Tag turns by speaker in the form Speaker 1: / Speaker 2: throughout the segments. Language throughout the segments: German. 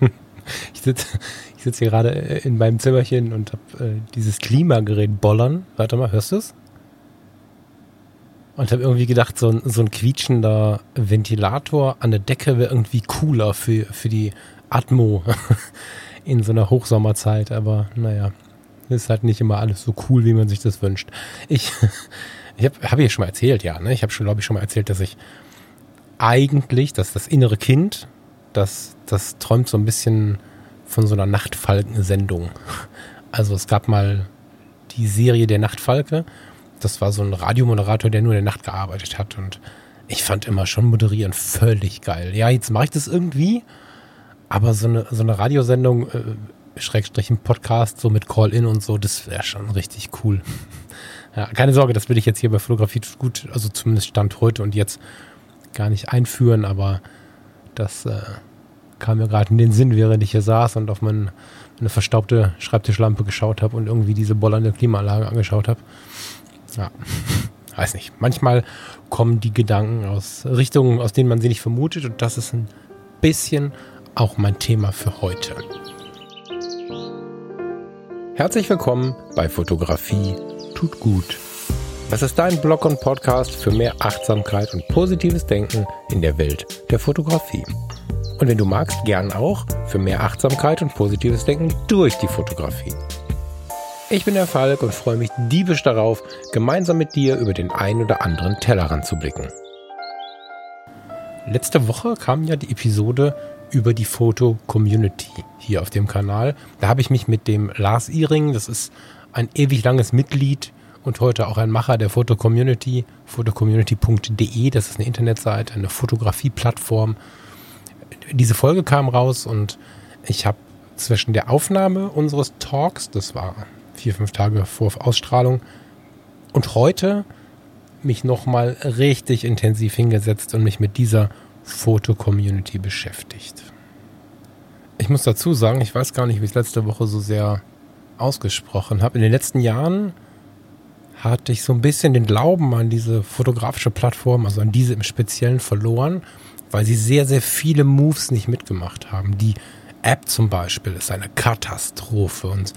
Speaker 1: ich sitze ich sitz hier gerade in meinem Zimmerchen und habe äh, dieses Klimagerät bollern. Warte mal, hörst du es? Und habe irgendwie gedacht, so ein, so ein quietschender Ventilator an der Decke wäre irgendwie cooler für, für die Atmo in so einer Hochsommerzeit. Aber naja, ist halt nicht immer alles so cool, wie man sich das wünscht. Ich, ich habe hab ich schon mal erzählt, ja. Ne? Ich habe schon, glaube ich, schon mal erzählt, dass ich eigentlich, dass das innere Kind, das, das träumt so ein bisschen von so einer Nachtfalken-Sendung. Also es gab mal die Serie Der Nachtfalke. Das war so ein Radiomoderator, der nur in der Nacht gearbeitet hat. Und ich fand immer schon moderieren völlig geil. Ja, jetzt mache ich das irgendwie, aber so eine, so eine Radiosendung, äh, Schrägstrich ein Podcast, so mit Call-In und so, das wäre schon richtig cool. Ja, keine Sorge, das will ich jetzt hier bei Fotografie gut, also zumindest Stand heute und jetzt gar nicht einführen, aber das äh, kam mir gerade in den Sinn, während ich hier saß und auf mein, meine verstaubte Schreibtischlampe geschaut habe und irgendwie diese bollernde Klimaanlage angeschaut habe. Ja, weiß nicht. Manchmal kommen die Gedanken aus Richtungen, aus denen man sie nicht vermutet und das ist ein bisschen auch mein Thema für heute. Herzlich willkommen bei Fotografie tut gut. Das ist dein Blog und Podcast für mehr Achtsamkeit und positives Denken in der Welt der Fotografie. Und wenn du magst, gern auch für mehr Achtsamkeit und positives Denken durch die Fotografie. Ich bin der Falk und freue mich diebisch darauf, gemeinsam mit dir über den ein oder anderen Tellerrand zu blicken. Letzte Woche kam ja die Episode über die Foto-Community hier auf dem Kanal. Da habe ich mich mit dem Lars Iring, das ist ein ewig langes Mitglied und heute auch ein Macher der Foto-Community, fotocommunity.de, das ist eine Internetseite, eine Fotografie-Plattform. Diese Folge kam raus und ich habe zwischen der Aufnahme unseres Talks, das war vier, fünf Tage vor Ausstrahlung, und heute mich nochmal richtig intensiv hingesetzt und mich mit dieser Foto-Community beschäftigt. Ich muss dazu sagen, ich weiß gar nicht, wie ich es letzte Woche so sehr ausgesprochen habe. In den letzten Jahren hatte ich so ein bisschen den Glauben an diese fotografische Plattform, also an diese im Speziellen verloren, weil sie sehr, sehr viele Moves nicht mitgemacht haben. Die App zum Beispiel ist eine Katastrophe und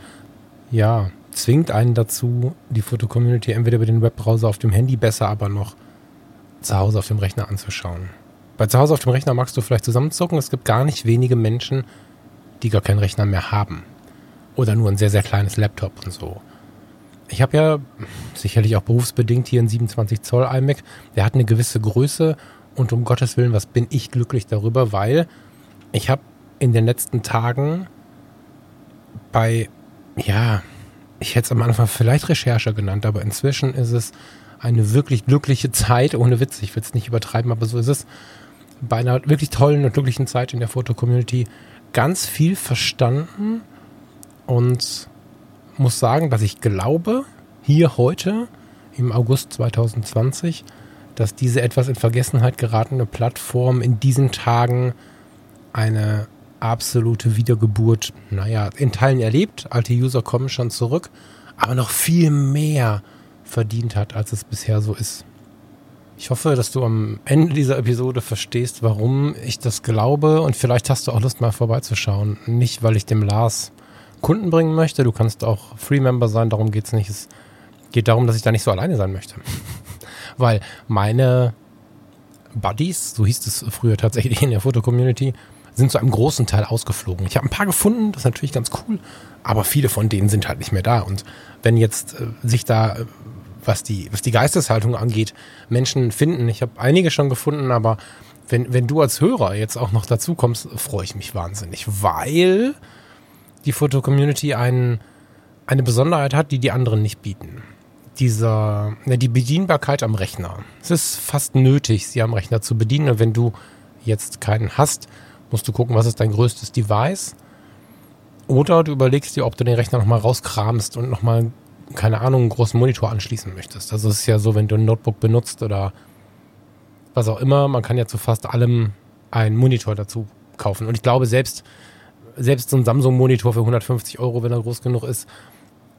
Speaker 1: ja, zwingt einen dazu, die Fotocommunity entweder über den Webbrowser auf dem Handy besser, aber noch zu Hause auf dem Rechner anzuschauen. Bei zu Hause auf dem Rechner magst du vielleicht zusammenzucken. Es gibt gar nicht wenige Menschen, die gar keinen Rechner mehr haben. Oder nur ein sehr, sehr kleines Laptop und so. Ich habe ja sicherlich auch berufsbedingt hier einen 27 Zoll iMac. Der hat eine gewisse Größe und um Gottes Willen, was bin ich glücklich darüber, weil ich habe in den letzten Tagen bei, ja, ich hätte es am Anfang vielleicht Recherche genannt, aber inzwischen ist es eine wirklich glückliche Zeit, ohne Witz, ich will es nicht übertreiben, aber so ist es, bei einer wirklich tollen und glücklichen Zeit in der Foto-Community. Ganz viel verstanden und muss sagen, dass ich glaube, hier heute im August 2020, dass diese etwas in Vergessenheit geratene Plattform in diesen Tagen eine absolute Wiedergeburt, naja, in Teilen erlebt. Alte User kommen schon zurück, aber noch viel mehr verdient hat, als es bisher so ist. Ich hoffe, dass du am Ende dieser Episode verstehst, warum ich das glaube und vielleicht hast du auch Lust mal vorbeizuschauen. Nicht, weil ich dem Lars Kunden bringen möchte. Du kannst auch Free-Member sein, darum geht es nicht. Es geht darum, dass ich da nicht so alleine sein möchte. weil meine Buddies, so hieß es früher tatsächlich in der Foto-Community, sind zu einem großen Teil ausgeflogen. Ich habe ein paar gefunden, das ist natürlich ganz cool, aber viele von denen sind halt nicht mehr da. Und wenn jetzt äh, sich da, äh, was die, was die Geisteshaltung angeht, Menschen finden, ich habe einige schon gefunden, aber wenn, wenn du als Hörer jetzt auch noch dazu kommst, freue ich mich wahnsinnig, weil die Foto-Community ein, eine Besonderheit hat, die die anderen nicht bieten. Dieser, ne, die Bedienbarkeit am Rechner. Es ist fast nötig, sie am Rechner zu bedienen. Und wenn du jetzt keinen hast, musst du gucken, was ist dein größtes Device. Oder du überlegst dir, ob du den Rechner nochmal rauskramst und nochmal, keine Ahnung, einen großen Monitor anschließen möchtest. Also es ist ja so, wenn du ein Notebook benutzt oder was auch immer, man kann ja zu fast allem einen Monitor dazu kaufen. Und ich glaube, selbst, selbst so ein Samsung-Monitor für 150 Euro, wenn er groß genug ist,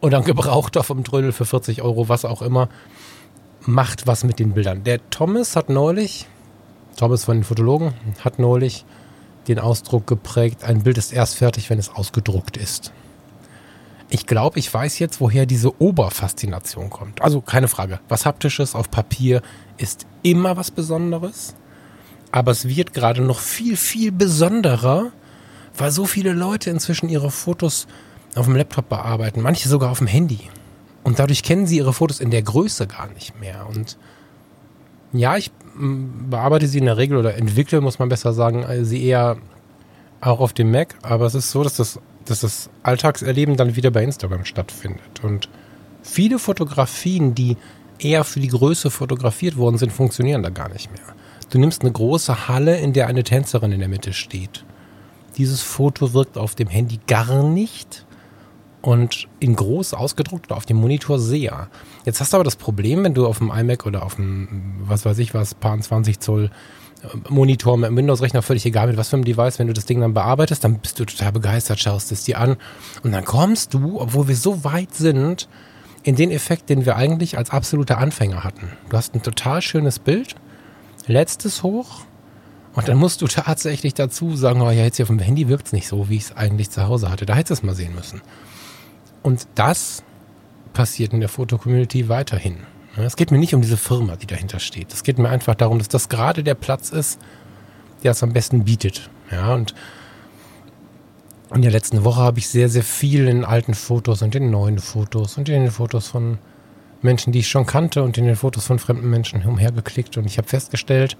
Speaker 1: oder ein gebrauchter vom Trödel für 40 Euro, was auch immer, macht was mit den Bildern. Der Thomas hat neulich, Thomas von den Fotologen, hat neulich den Ausdruck geprägt, ein Bild ist erst fertig, wenn es ausgedruckt ist. Ich glaube, ich weiß jetzt, woher diese Oberfaszination kommt. Also keine Frage. Was haptisches auf Papier ist immer was Besonderes. Aber es wird gerade noch viel, viel besonderer, weil so viele Leute inzwischen ihre Fotos auf dem Laptop bearbeiten. Manche sogar auf dem Handy. Und dadurch kennen sie ihre Fotos in der Größe gar nicht mehr. Und ja, ich mm, bearbeite sie in der Regel oder entwickle, muss man besser sagen, äh, sie eher auch auf dem Mac. Aber es ist so, dass das, dass das Alltagserleben dann wieder bei Instagram stattfindet. Und viele Fotografien, die eher für die Größe fotografiert worden sind, funktionieren da gar nicht mehr. Du nimmst eine große Halle, in der eine Tänzerin in der Mitte steht. Dieses Foto wirkt auf dem Handy gar nicht und in groß ausgedruckt oder auf dem Monitor sehr. Jetzt hast du aber das Problem, wenn du auf dem iMac oder auf dem, was weiß ich was, paar 20 Zoll äh, Monitor mit Windows-Rechner, völlig egal mit was für einem Device, wenn du das Ding dann bearbeitest, dann bist du total begeistert, schaust es dir an und dann kommst du, obwohl wir so weit sind, in den Effekt, den wir eigentlich als absoluter Anfänger hatten. Du hast ein total schönes Bild, lädst es hoch und dann musst du tatsächlich dazu sagen, oh ja, jetzt hier dem Handy wirkt es nicht so, wie ich es eigentlich zu Hause hatte. Da hättest du es mal sehen müssen. Und das passiert in der Foto-Community weiterhin. Es geht mir nicht um diese Firma, die dahinter steht. Es geht mir einfach darum, dass das gerade der Platz ist, der es am besten bietet. Ja, und in der letzten Woche habe ich sehr, sehr viel in alten Fotos und in neuen Fotos und in den Fotos von Menschen, die ich schon kannte und in den Fotos von fremden Menschen umhergeklickt und ich habe festgestellt,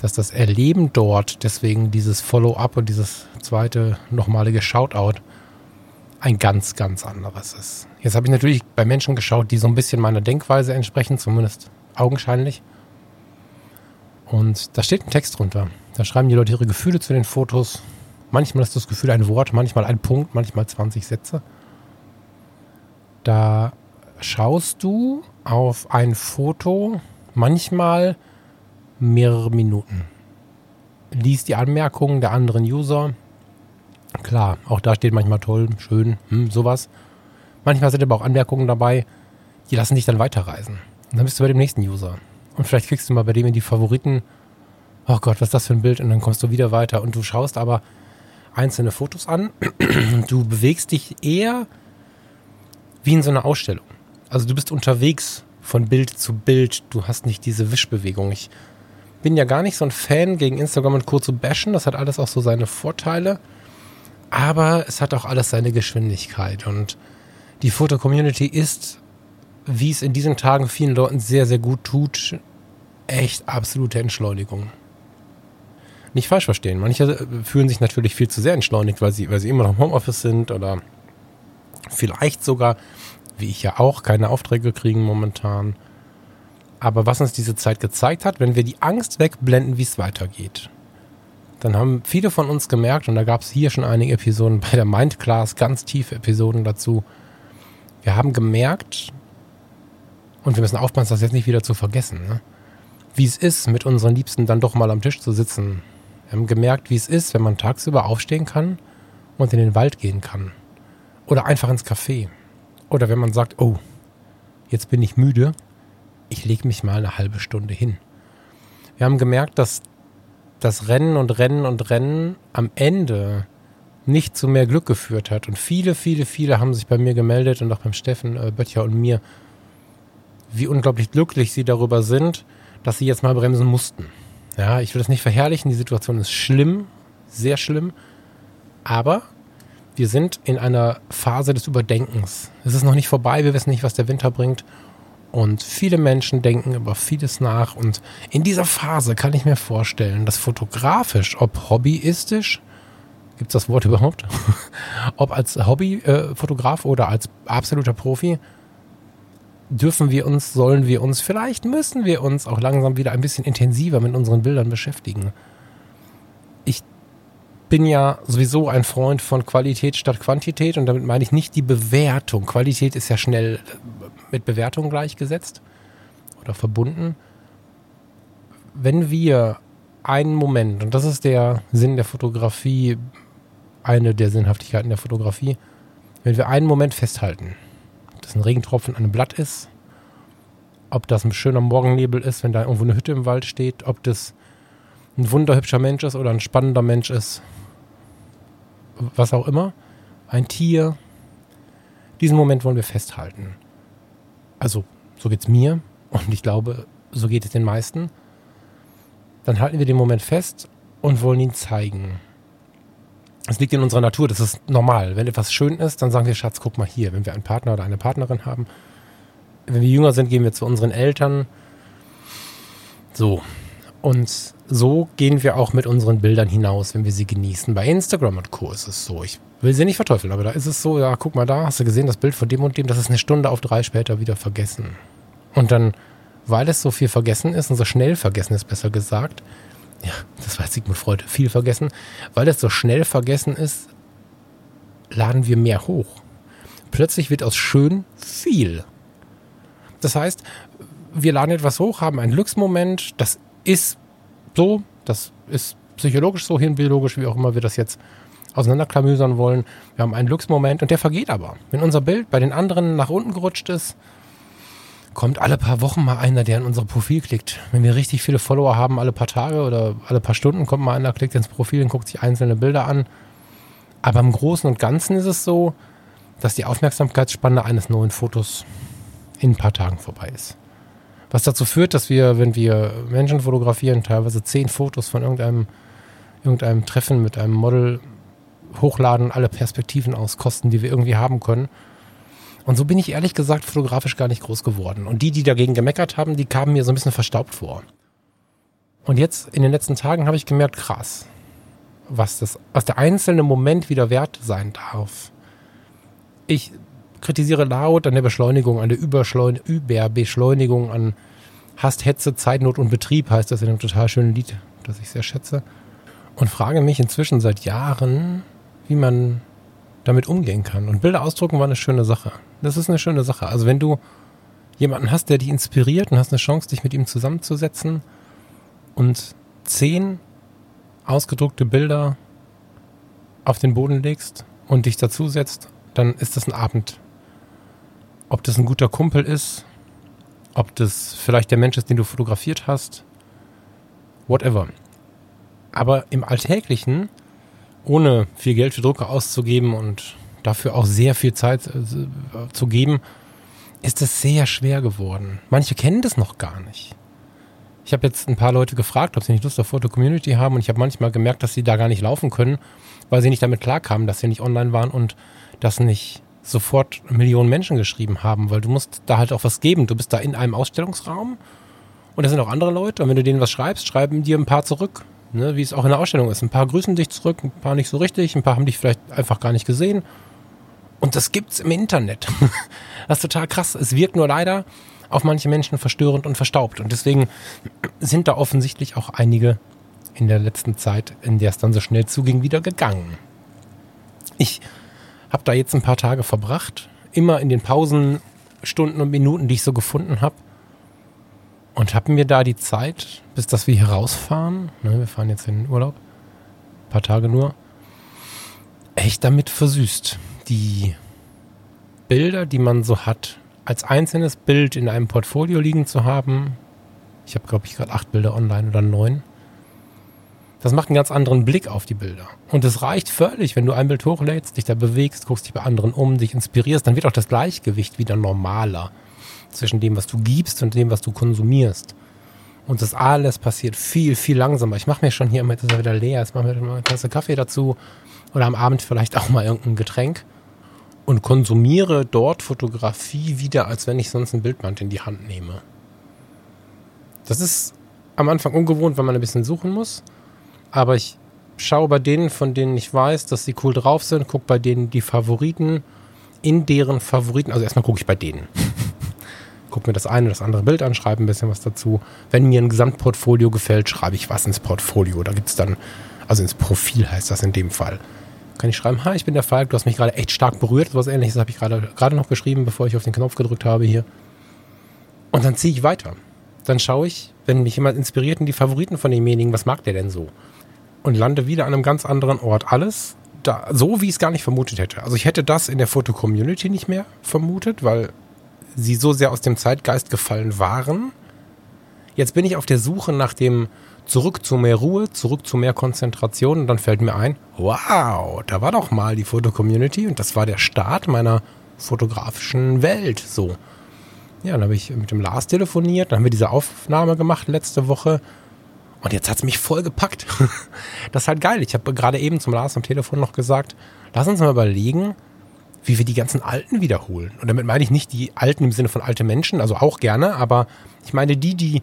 Speaker 1: dass das Erleben dort, deswegen dieses Follow-up und dieses zweite nochmalige Shoutout, ein ganz, ganz anderes ist. Jetzt habe ich natürlich bei Menschen geschaut, die so ein bisschen meiner Denkweise entsprechen, zumindest augenscheinlich. Und da steht ein Text drunter. Da schreiben die Leute ihre Gefühle zu den Fotos. Manchmal ist das Gefühl ein Wort, manchmal ein Punkt, manchmal 20 Sätze. Da schaust du auf ein Foto manchmal mehrere Minuten. Liest die Anmerkungen der anderen User, Klar, auch da steht manchmal toll, schön, hm, sowas. Manchmal sind aber auch Anmerkungen dabei, die lassen dich dann weiterreisen. Und dann bist du bei dem nächsten User. Und vielleicht kriegst du mal bei dem in die Favoriten, oh Gott, was ist das für ein Bild? Und dann kommst du wieder weiter. Und du schaust aber einzelne Fotos an. Du bewegst dich eher wie in so einer Ausstellung. Also du bist unterwegs von Bild zu Bild. Du hast nicht diese Wischbewegung. Ich bin ja gar nicht so ein Fan, gegen Instagram und Co. zu bashen. Das hat alles auch so seine Vorteile. Aber es hat auch alles seine Geschwindigkeit und die Foto-Community ist, wie es in diesen Tagen vielen Leuten sehr, sehr gut tut, echt absolute Entschleunigung. Nicht falsch verstehen. Manche fühlen sich natürlich viel zu sehr entschleunigt, weil sie, weil sie immer noch im Homeoffice sind oder vielleicht sogar, wie ich ja auch, keine Aufträge kriegen momentan. Aber was uns diese Zeit gezeigt hat, wenn wir die Angst wegblenden, wie es weitergeht, dann haben viele von uns gemerkt, und da gab es hier schon einige Episoden bei der Mindclass, ganz tiefe Episoden dazu. Wir haben gemerkt, und wir müssen aufpassen, das jetzt nicht wieder zu vergessen, ne? wie es ist, mit unseren Liebsten dann doch mal am Tisch zu sitzen. Wir haben gemerkt, wie es ist, wenn man tagsüber aufstehen kann und in den Wald gehen kann. Oder einfach ins Café. Oder wenn man sagt, oh, jetzt bin ich müde, ich lege mich mal eine halbe Stunde hin. Wir haben gemerkt, dass das Rennen und Rennen und Rennen am Ende nicht zu mehr Glück geführt hat. Und viele, viele, viele haben sich bei mir gemeldet und auch beim Steffen äh, Böttcher und mir, wie unglaublich glücklich sie darüber sind, dass sie jetzt mal bremsen mussten. Ja, ich will das nicht verherrlichen, die Situation ist schlimm, sehr schlimm, aber wir sind in einer Phase des Überdenkens. Es ist noch nicht vorbei, wir wissen nicht, was der Winter bringt und viele Menschen denken über vieles nach. Und in dieser Phase kann ich mir vorstellen, dass fotografisch, ob hobbyistisch, gibt es das Wort überhaupt? ob als Hobbyfotograf äh, oder als absoluter Profi, dürfen wir uns, sollen wir uns, vielleicht müssen wir uns auch langsam wieder ein bisschen intensiver mit unseren Bildern beschäftigen. Ich bin ja sowieso ein Freund von Qualität statt Quantität und damit meine ich nicht die Bewertung. Qualität ist ja schnell mit Bewertung gleichgesetzt oder verbunden. Wenn wir einen Moment, und das ist der Sinn der Fotografie, eine der Sinnhaftigkeiten der Fotografie, wenn wir einen Moment festhalten, dass ein Regentropfen an einem Blatt ist, ob das ein schöner Morgennebel ist, wenn da irgendwo eine Hütte im Wald steht, ob das ein wunderhübscher Mensch ist oder ein spannender Mensch ist, was auch immer, ein Tier. Diesen Moment wollen wir festhalten. Also, so geht es mir und ich glaube, so geht es den meisten. Dann halten wir den Moment fest und wollen ihn zeigen. Es liegt in unserer Natur, das ist normal. Wenn etwas schön ist, dann sagen wir, Schatz, guck mal hier. Wenn wir einen Partner oder eine Partnerin haben, wenn wir jünger sind, gehen wir zu unseren Eltern. So. Und so gehen wir auch mit unseren Bildern hinaus, wenn wir sie genießen. Bei Instagram und Co. ist es so. Ich will sie nicht verteufeln, aber da ist es so, ja, guck mal da, hast du gesehen, das Bild von dem und dem, das ist eine Stunde auf drei später wieder vergessen. Und dann, weil es so viel vergessen ist und so schnell vergessen ist, besser gesagt, ja, das weiß Sigmund Freud, viel vergessen, weil es so schnell vergessen ist, laden wir mehr hoch. Plötzlich wird aus schön viel. Das heißt, wir laden etwas hoch, haben einen Glücksmoment, das ist so, das ist psychologisch so, hirnbiologisch, wie auch immer wir das jetzt auseinanderklamüsern wollen. Wir haben einen Glücksmoment und der vergeht aber. Wenn unser Bild bei den anderen nach unten gerutscht ist, kommt alle paar Wochen mal einer, der in unser Profil klickt. Wenn wir richtig viele Follower haben, alle paar Tage oder alle paar Stunden kommt mal einer, klickt ins Profil und guckt sich einzelne Bilder an. Aber im Großen und Ganzen ist es so, dass die Aufmerksamkeitsspanne eines neuen Fotos in ein paar Tagen vorbei ist. Was dazu führt, dass wir, wenn wir Menschen fotografieren, teilweise zehn Fotos von irgendeinem, irgendeinem Treffen mit einem Model hochladen, alle Perspektiven auskosten, die wir irgendwie haben können. Und so bin ich ehrlich gesagt fotografisch gar nicht groß geworden. Und die, die dagegen gemeckert haben, die kamen mir so ein bisschen verstaubt vor. Und jetzt in den letzten Tagen habe ich gemerkt, krass, was das, was der einzelne Moment wieder wert sein darf. Ich kritisiere laut an der Beschleunigung, an der Überschleun Überbeschleunigung, an Hast, Hetze, Zeitnot und Betrieb heißt das in einem total schönen Lied, das ich sehr schätze. Und frage mich inzwischen seit Jahren, wie man damit umgehen kann. Und Bilder ausdrucken war eine schöne Sache. Das ist eine schöne Sache. Also wenn du jemanden hast, der dich inspiriert und hast eine Chance, dich mit ihm zusammenzusetzen und zehn ausgedruckte Bilder auf den Boden legst und dich dazusetzt, dann ist das ein Abend. Ob das ein guter Kumpel ist, ob das vielleicht der Mensch ist, den du fotografiert hast, whatever. Aber im Alltäglichen ohne viel Geld für Drucker auszugeben und dafür auch sehr viel Zeit äh, zu geben, ist es sehr schwer geworden. Manche kennen das noch gar nicht. Ich habe jetzt ein paar Leute gefragt, ob sie nicht Lust auf Foto-Community haben und ich habe manchmal gemerkt, dass sie da gar nicht laufen können, weil sie nicht damit klarkamen, dass sie nicht online waren und dass nicht sofort Millionen Menschen geschrieben haben, weil du musst da halt auch was geben. Du bist da in einem Ausstellungsraum und da sind auch andere Leute und wenn du denen was schreibst, schreiben dir ein paar zurück Ne, wie es auch in der Ausstellung ist. Ein paar grüßen dich zurück, ein paar nicht so richtig, ein paar haben dich vielleicht einfach gar nicht gesehen. Und das gibt's im Internet. das ist total krass. Es wirkt nur leider auf manche Menschen verstörend und verstaubt. Und deswegen sind da offensichtlich auch einige in der letzten Zeit, in der es dann so schnell zuging, wieder gegangen. Ich habe da jetzt ein paar Tage verbracht, immer in den Pausen, Stunden und Minuten, die ich so gefunden habe, und habe mir da die Zeit, bis dass wir hier rausfahren, ne, wir fahren jetzt in den Urlaub, ein paar Tage nur, echt damit versüßt. Die Bilder, die man so hat, als einzelnes Bild in einem Portfolio liegen zu haben, ich habe, glaube ich, gerade acht Bilder online oder neun, das macht einen ganz anderen Blick auf die Bilder. Und es reicht völlig, wenn du ein Bild hochlädst, dich da bewegst, guckst dich bei anderen um, dich inspirierst, dann wird auch das Gleichgewicht wieder normaler zwischen dem, was du gibst und dem, was du konsumierst. Und das alles passiert viel, viel langsamer. Ich mache mir schon hier immer, jetzt ist er wieder leer, jetzt mache ich mir mal eine Tasse Kaffee dazu oder am Abend vielleicht auch mal irgendein Getränk und konsumiere dort Fotografie wieder, als wenn ich sonst ein Bildband in die Hand nehme. Das ist am Anfang ungewohnt, weil man ein bisschen suchen muss, aber ich schaue bei denen, von denen ich weiß, dass sie cool drauf sind, gucke bei denen die Favoriten in deren Favoriten, also erstmal gucke ich bei denen gucke mir das eine oder das andere Bild an, schreibe ein bisschen was dazu. Wenn mir ein Gesamtportfolio gefällt, schreibe ich was ins Portfolio. Da gibt es dann, also ins Profil heißt das in dem Fall. Kann ich schreiben, hi, ich bin der Falk, du hast mich gerade echt stark berührt. Was ähnliches habe ich gerade, gerade noch geschrieben, bevor ich auf den Knopf gedrückt habe hier. Und dann ziehe ich weiter. Dann schaue ich, wenn mich jemand inspiriert in die Favoriten von demjenigen, was mag der denn so? Und lande wieder an einem ganz anderen Ort. Alles da, so, wie ich es gar nicht vermutet hätte. Also ich hätte das in der Foto-Community nicht mehr vermutet, weil sie so sehr aus dem Zeitgeist gefallen waren. Jetzt bin ich auf der Suche nach dem zurück zu mehr Ruhe, zurück zu mehr Konzentration und dann fällt mir ein, wow, da war doch mal die Foto-Community und das war der Start meiner fotografischen Welt, so. Ja, dann habe ich mit dem Lars telefoniert, dann haben wir diese Aufnahme gemacht letzte Woche und jetzt hat es mich voll gepackt. das ist halt geil. Ich habe gerade eben zum Lars am Telefon noch gesagt, lass uns mal überlegen, wie wir die ganzen Alten wiederholen. Und damit meine ich nicht die Alten im Sinne von alte Menschen, also auch gerne, aber ich meine die, die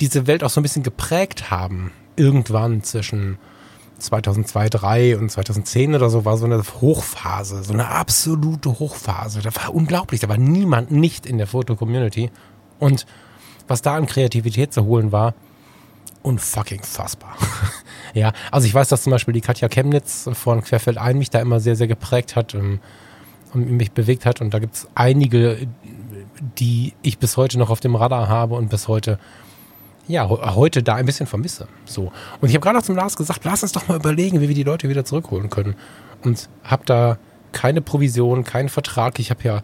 Speaker 1: diese Welt auch so ein bisschen geprägt haben. Irgendwann zwischen 2002, 2003 und 2010 oder so war so eine Hochphase, so eine absolute Hochphase. Da war unglaublich, da war niemand nicht in der Foto-Community. Und was da an Kreativität zu holen war, unfucking fassbar. ja, also ich weiß, dass zum Beispiel die Katja Chemnitz von Querfeld ein mich da immer sehr, sehr geprägt hat und, und mich bewegt hat. Und da gibt es einige, die ich bis heute noch auf dem Radar habe und bis heute ja, heute da ein bisschen vermisse. So. Und ich habe gerade auch zum Lars gesagt, lass uns doch mal überlegen, wie wir die Leute wieder zurückholen können. Und habe da keine Provision, keinen Vertrag. Ich habe ja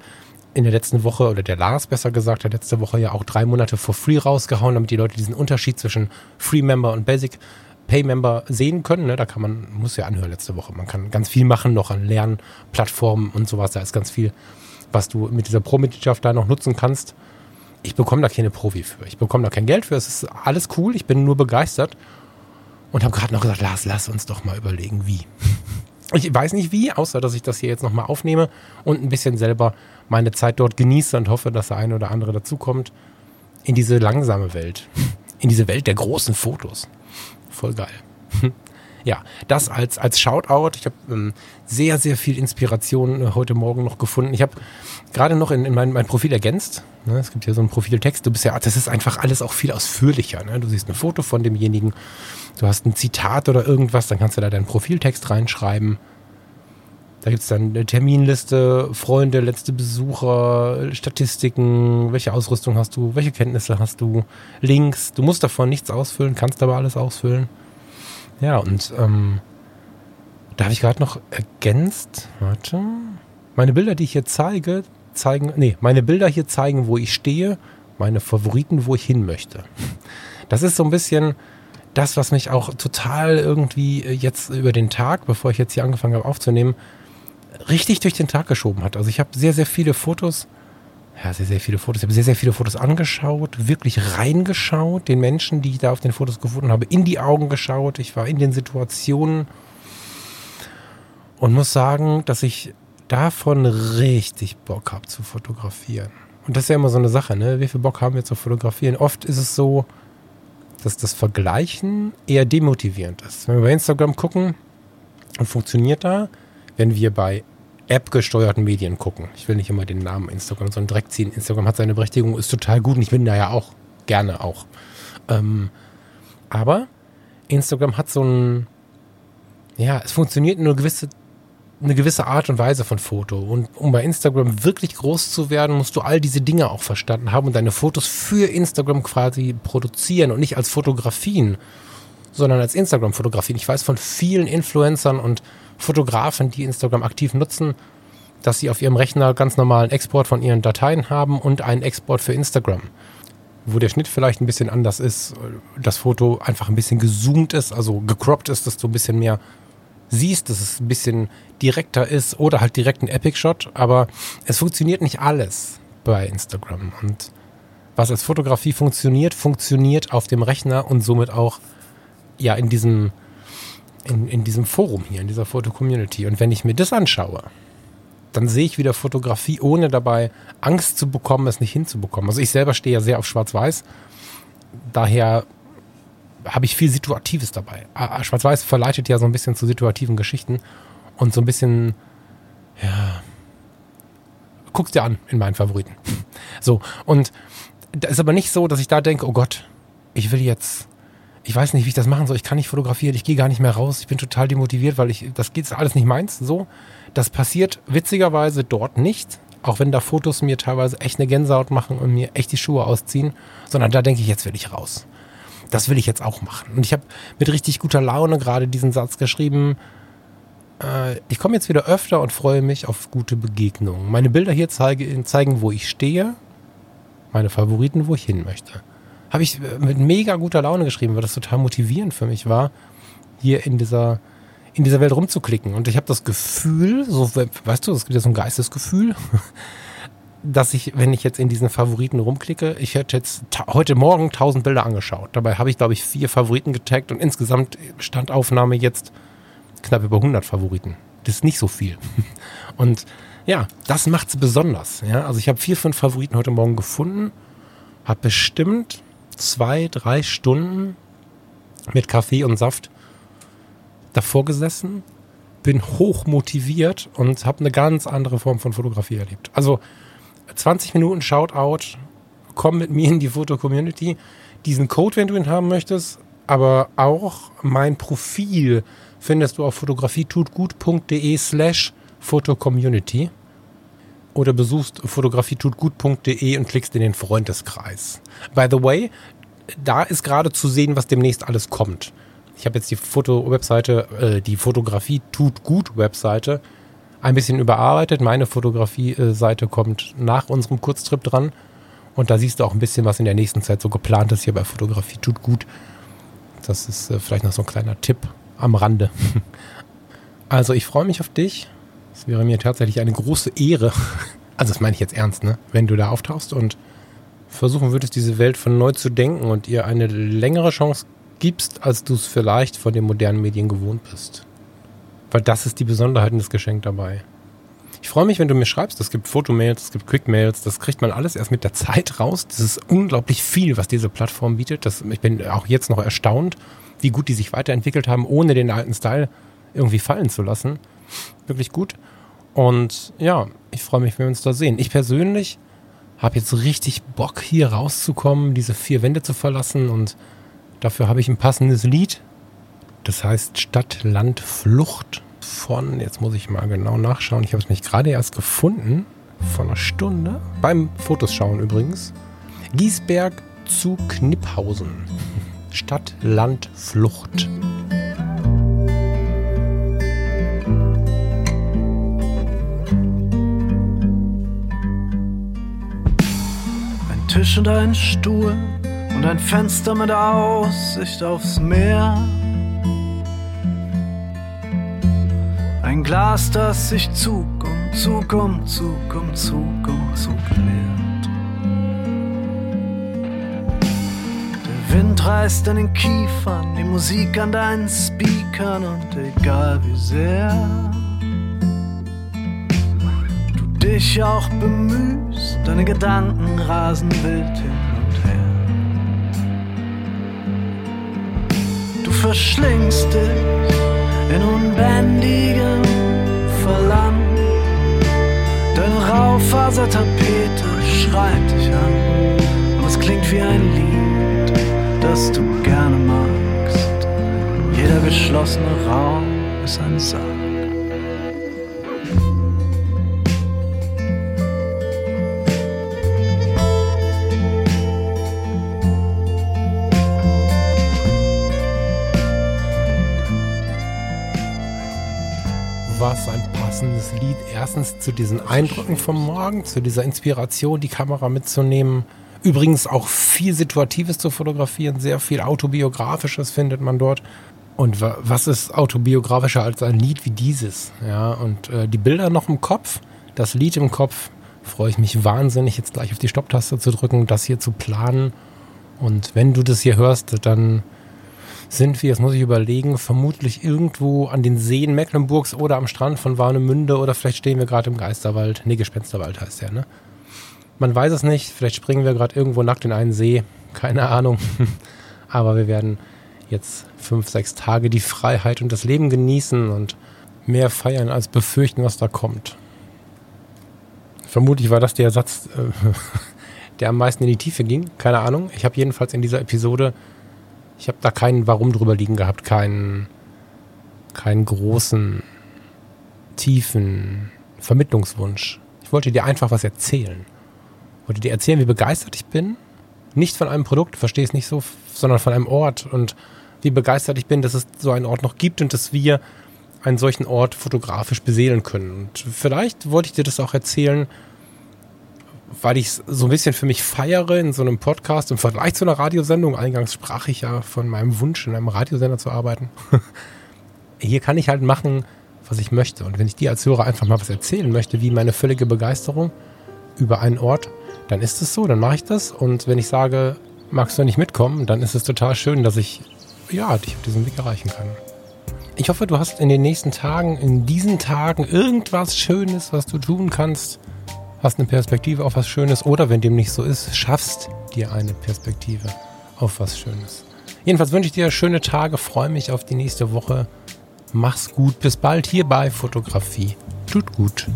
Speaker 1: in der letzten Woche, oder der Lars besser gesagt, der letzte Woche ja auch drei Monate for free rausgehauen, damit die Leute diesen Unterschied zwischen Free Member und Basic Pay Member sehen können. Ne? Da kann man, muss ja anhören letzte Woche. Man kann ganz viel machen noch an Lernplattformen und sowas. Da ist ganz viel, was du mit dieser Pro-Mitgliedschaft da noch nutzen kannst ich bekomme da keine Profi für. Ich bekomme da kein Geld für. Es ist alles cool. Ich bin nur begeistert. Und habe gerade noch gesagt, Lars, lass uns doch mal überlegen, wie. Ich weiß nicht wie, außer dass ich das hier jetzt nochmal aufnehme und ein bisschen selber meine Zeit dort genieße und hoffe, dass der eine oder andere dazukommt. In diese langsame Welt. In diese Welt der großen Fotos. Voll geil. Ja, das als, als Shoutout. Ich habe ähm, sehr, sehr viel Inspiration äh, heute Morgen noch gefunden. Ich habe gerade noch in, in mein, mein Profil ergänzt. Ne? Es gibt hier so einen Profiltext. Du bist ja, das ist einfach alles auch viel ausführlicher. Ne? Du siehst ein Foto von demjenigen, du hast ein Zitat oder irgendwas, dann kannst du da deinen Profiltext reinschreiben. Da gibt es dann eine Terminliste, Freunde, letzte Besucher, Statistiken, welche Ausrüstung hast du, welche Kenntnisse hast du, Links. Du musst davon nichts ausfüllen, kannst aber alles ausfüllen. Ja, und ähm, da habe ich gerade noch ergänzt, warte, meine Bilder, die ich hier zeige, zeigen, nee, meine Bilder hier zeigen, wo ich stehe, meine Favoriten, wo ich hin möchte. Das ist so ein bisschen das, was mich auch total irgendwie jetzt über den Tag, bevor ich jetzt hier angefangen habe aufzunehmen, richtig durch den Tag geschoben hat. Also ich habe sehr, sehr viele Fotos ja, sehr, sehr viele Fotos. Ich habe sehr, sehr viele Fotos angeschaut, wirklich reingeschaut, den Menschen, die ich da auf den Fotos gefunden habe, in die Augen geschaut. Ich war in den Situationen und muss sagen, dass ich davon richtig Bock habe zu fotografieren. Und das ist ja immer so eine Sache, ne? Wie viel Bock haben wir zu fotografieren? Oft ist es so, dass das Vergleichen eher demotivierend ist. Wenn wir bei Instagram gucken und funktioniert da, wenn wir bei App-gesteuerten Medien gucken. Ich will nicht immer den Namen Instagram, sondern direkt ziehen. Instagram hat seine Berechtigung, ist total gut und ich bin da ja auch gerne auch. Ähm, aber Instagram hat so ein, ja, es funktioniert nur eine gewisse, eine gewisse Art und Weise von Foto. Und um bei Instagram wirklich groß zu werden, musst du all diese Dinge auch verstanden haben und deine Fotos für Instagram quasi produzieren und nicht als Fotografien, sondern als Instagram-Fotografien. Ich weiß von vielen Influencern und Fotografen, die Instagram aktiv nutzen, dass sie auf ihrem Rechner ganz normalen Export von ihren Dateien haben und einen Export für Instagram. Wo der Schnitt vielleicht ein bisschen anders ist, das Foto einfach ein bisschen gezoomt ist, also gecroppt ist, dass du ein bisschen mehr siehst, dass es ein bisschen direkter ist oder halt direkt ein Epic-Shot, aber es funktioniert nicht alles bei Instagram. Und was als Fotografie funktioniert, funktioniert auf dem Rechner und somit auch ja in diesem in, in diesem Forum hier, in dieser Foto-Community. Und wenn ich mir das anschaue, dann sehe ich wieder Fotografie, ohne dabei Angst zu bekommen, es nicht hinzubekommen. Also ich selber stehe ja sehr auf Schwarz-Weiß. Daher habe ich viel Situatives dabei. Ah, ah, Schwarz-Weiß verleitet ja so ein bisschen zu situativen Geschichten und so ein bisschen, ja, guck's dir an in meinen Favoriten. So, und da ist aber nicht so, dass ich da denke, oh Gott, ich will jetzt ich weiß nicht, wie ich das machen soll. Ich kann nicht fotografieren, ich gehe gar nicht mehr raus. Ich bin total demotiviert, weil ich, das geht alles nicht meins. So, das passiert witzigerweise dort nicht. Auch wenn da Fotos mir teilweise echt eine Gänsehaut machen und mir echt die Schuhe ausziehen, sondern da denke ich, jetzt will ich raus. Das will ich jetzt auch machen. Und ich habe mit richtig guter Laune gerade diesen Satz geschrieben. Äh, ich komme jetzt wieder öfter und freue mich auf gute Begegnungen. Meine Bilder hier zeige, zeigen, wo ich stehe, meine Favoriten, wo ich hin möchte habe ich äh, mit mega guter Laune geschrieben, weil das total motivierend für mich war, hier in dieser in dieser Welt rumzuklicken. Und ich habe das Gefühl, so weißt du, es gibt ja so ein Geistesgefühl, dass ich, wenn ich jetzt in diesen Favoriten rumklicke, ich hätte jetzt heute Morgen 1000 Bilder angeschaut. Dabei habe ich, glaube ich, vier Favoriten getaggt und insgesamt Standaufnahme jetzt knapp über 100 Favoriten. Das ist nicht so viel. Und ja, das macht's besonders. Ja, also ich habe vier, fünf Favoriten heute Morgen gefunden, habe bestimmt zwei, drei Stunden mit Kaffee und Saft davor gesessen, bin hoch motiviert und habe eine ganz andere Form von Fotografie erlebt. Also 20 Minuten Shoutout, komm mit mir in die Foto-Community. Diesen Code, wenn du ihn haben möchtest, aber auch mein Profil findest du auf fotografietutgut.de slash fotocommunity oder besuchst fotografietutgut.de und klickst in den Freundeskreis. By the way, da ist gerade zu sehen, was demnächst alles kommt. Ich habe jetzt die Foto-Webseite, äh, die Fotografie tut gut Webseite ein bisschen überarbeitet. Meine Fotografie-Seite kommt nach unserem Kurztrip dran. Und da siehst du auch ein bisschen, was in der nächsten Zeit so geplant ist hier bei Fotografie tut gut. Das ist äh, vielleicht noch so ein kleiner Tipp am Rande. Also ich freue mich auf dich. Es wäre mir tatsächlich eine große Ehre, also das meine ich jetzt ernst, ne? wenn du da auftauchst und versuchen würdest, diese Welt von neu zu denken und ihr eine längere Chance gibst, als du es vielleicht von den modernen Medien gewohnt bist. Weil das ist die Besonderheit und das Geschenk dabei. Ich freue mich, wenn du mir schreibst. Es gibt Fotomails, es gibt Quickmails. Das kriegt man alles erst mit der Zeit raus. Das ist unglaublich viel, was diese Plattform bietet. Das, ich bin auch jetzt noch erstaunt, wie gut die sich weiterentwickelt haben, ohne den alten Style irgendwie fallen zu lassen. Wirklich gut. Und ja, ich freue mich, wenn wir uns da sehen. Ich persönlich habe jetzt richtig Bock, hier rauszukommen, diese vier Wände zu verlassen und dafür habe ich ein passendes Lied. Das heißt Stadt, Land, Flucht von, jetzt muss ich mal genau nachschauen, ich habe es nicht gerade erst gefunden, vor einer Stunde, beim Fotos schauen übrigens. Giesberg zu Kniphausen. Stadt, Land, Flucht.
Speaker 2: Tisch und ein Stuhl und ein Fenster mit Aussicht aufs Meer. Ein Glas, das sich Zug um Zug um Zug um Zug um Zug leert. Der Wind reißt an den Kiefern, die Musik an deinen Speakern und egal wie sehr dich auch bemühst, deine Gedanken rasen wild hin und her. Du verschlingst dich in unbändigem Verlangen. Deine Raufasertapete schreit dich an und es klingt wie ein Lied, das du gerne magst. Jeder geschlossene Raum ist ein Sarg.
Speaker 1: Passendes Lied. Erstens zu diesen Eindrücken vom Morgen, zu dieser Inspiration, die Kamera mitzunehmen. Übrigens auch viel Situatives zu fotografieren, sehr viel Autobiografisches findet man dort. Und was ist autobiografischer als ein Lied wie dieses? Ja, und äh, die Bilder noch im Kopf, das Lied im Kopf, freue ich mich wahnsinnig, jetzt gleich auf die Stopptaste zu drücken, das hier zu planen. Und wenn du das hier hörst, dann sind wir, jetzt muss ich überlegen, vermutlich irgendwo an den Seen Mecklenburgs oder am Strand von Warnemünde oder vielleicht stehen wir gerade im Geisterwald. Nee, Gespensterwald heißt der, ne? Man weiß es nicht, vielleicht springen wir gerade irgendwo nackt in einen See, keine Ahnung. Aber wir werden jetzt fünf, sechs Tage die Freiheit und das Leben genießen und mehr feiern als befürchten, was da kommt. Vermutlich war das der Satz, äh, der am meisten in die Tiefe ging. Keine Ahnung. Ich habe jedenfalls in dieser Episode ich habe da keinen Warum drüber liegen gehabt, keinen, keinen großen, tiefen Vermittlungswunsch. Ich wollte dir einfach was erzählen. Ich wollte dir erzählen, wie begeistert ich bin. Nicht von einem Produkt, verstehe es nicht so, sondern von einem Ort und wie begeistert ich bin, dass es so einen Ort noch gibt und dass wir einen solchen Ort fotografisch beseelen können. Und vielleicht wollte ich dir das auch erzählen, weil ich es so ein bisschen für mich feiere in so einem Podcast im Vergleich zu einer Radiosendung. Eingangs sprach ich ja von meinem Wunsch, in einem Radiosender zu arbeiten. Hier kann ich halt machen, was ich möchte. Und wenn ich dir als Hörer einfach mal was erzählen möchte, wie meine völlige Begeisterung über einen Ort, dann ist es so, dann mache ich das. Und wenn ich sage, magst du nicht mitkommen, dann ist es total schön, dass ich ja, dich auf diesem Weg erreichen kann. Ich hoffe, du hast in den nächsten Tagen, in diesen Tagen irgendwas Schönes, was du tun kannst, hast eine Perspektive auf was Schönes oder wenn dem nicht so ist, schaffst dir eine Perspektive auf was Schönes. Jedenfalls wünsche ich dir schöne Tage, freue mich auf die nächste Woche. Mach's gut, bis bald hier bei Fotografie. Tut gut.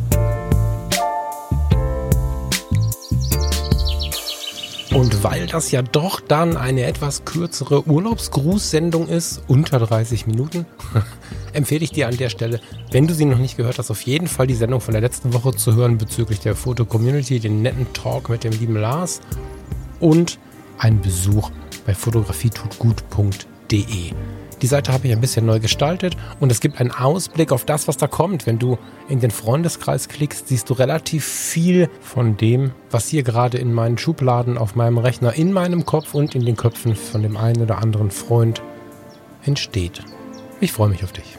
Speaker 1: Und weil das ja doch dann eine etwas kürzere Urlaubsgrußsendung ist, unter 30 Minuten, empfehle ich dir an der Stelle, wenn du sie noch nicht gehört hast, auf jeden Fall die Sendung von der letzten Woche zu hören bezüglich der Foto-Community, den netten Talk mit dem lieben Lars und einen Besuch bei fotografietutgut.de. Die Seite habe ich ein bisschen neu gestaltet und es gibt einen Ausblick auf das, was da kommt. Wenn du in den Freundeskreis klickst, siehst du relativ viel von dem, was hier gerade in meinen Schubladen auf meinem Rechner, in meinem Kopf und in den Köpfen von dem einen oder anderen Freund entsteht. Ich freue mich auf dich.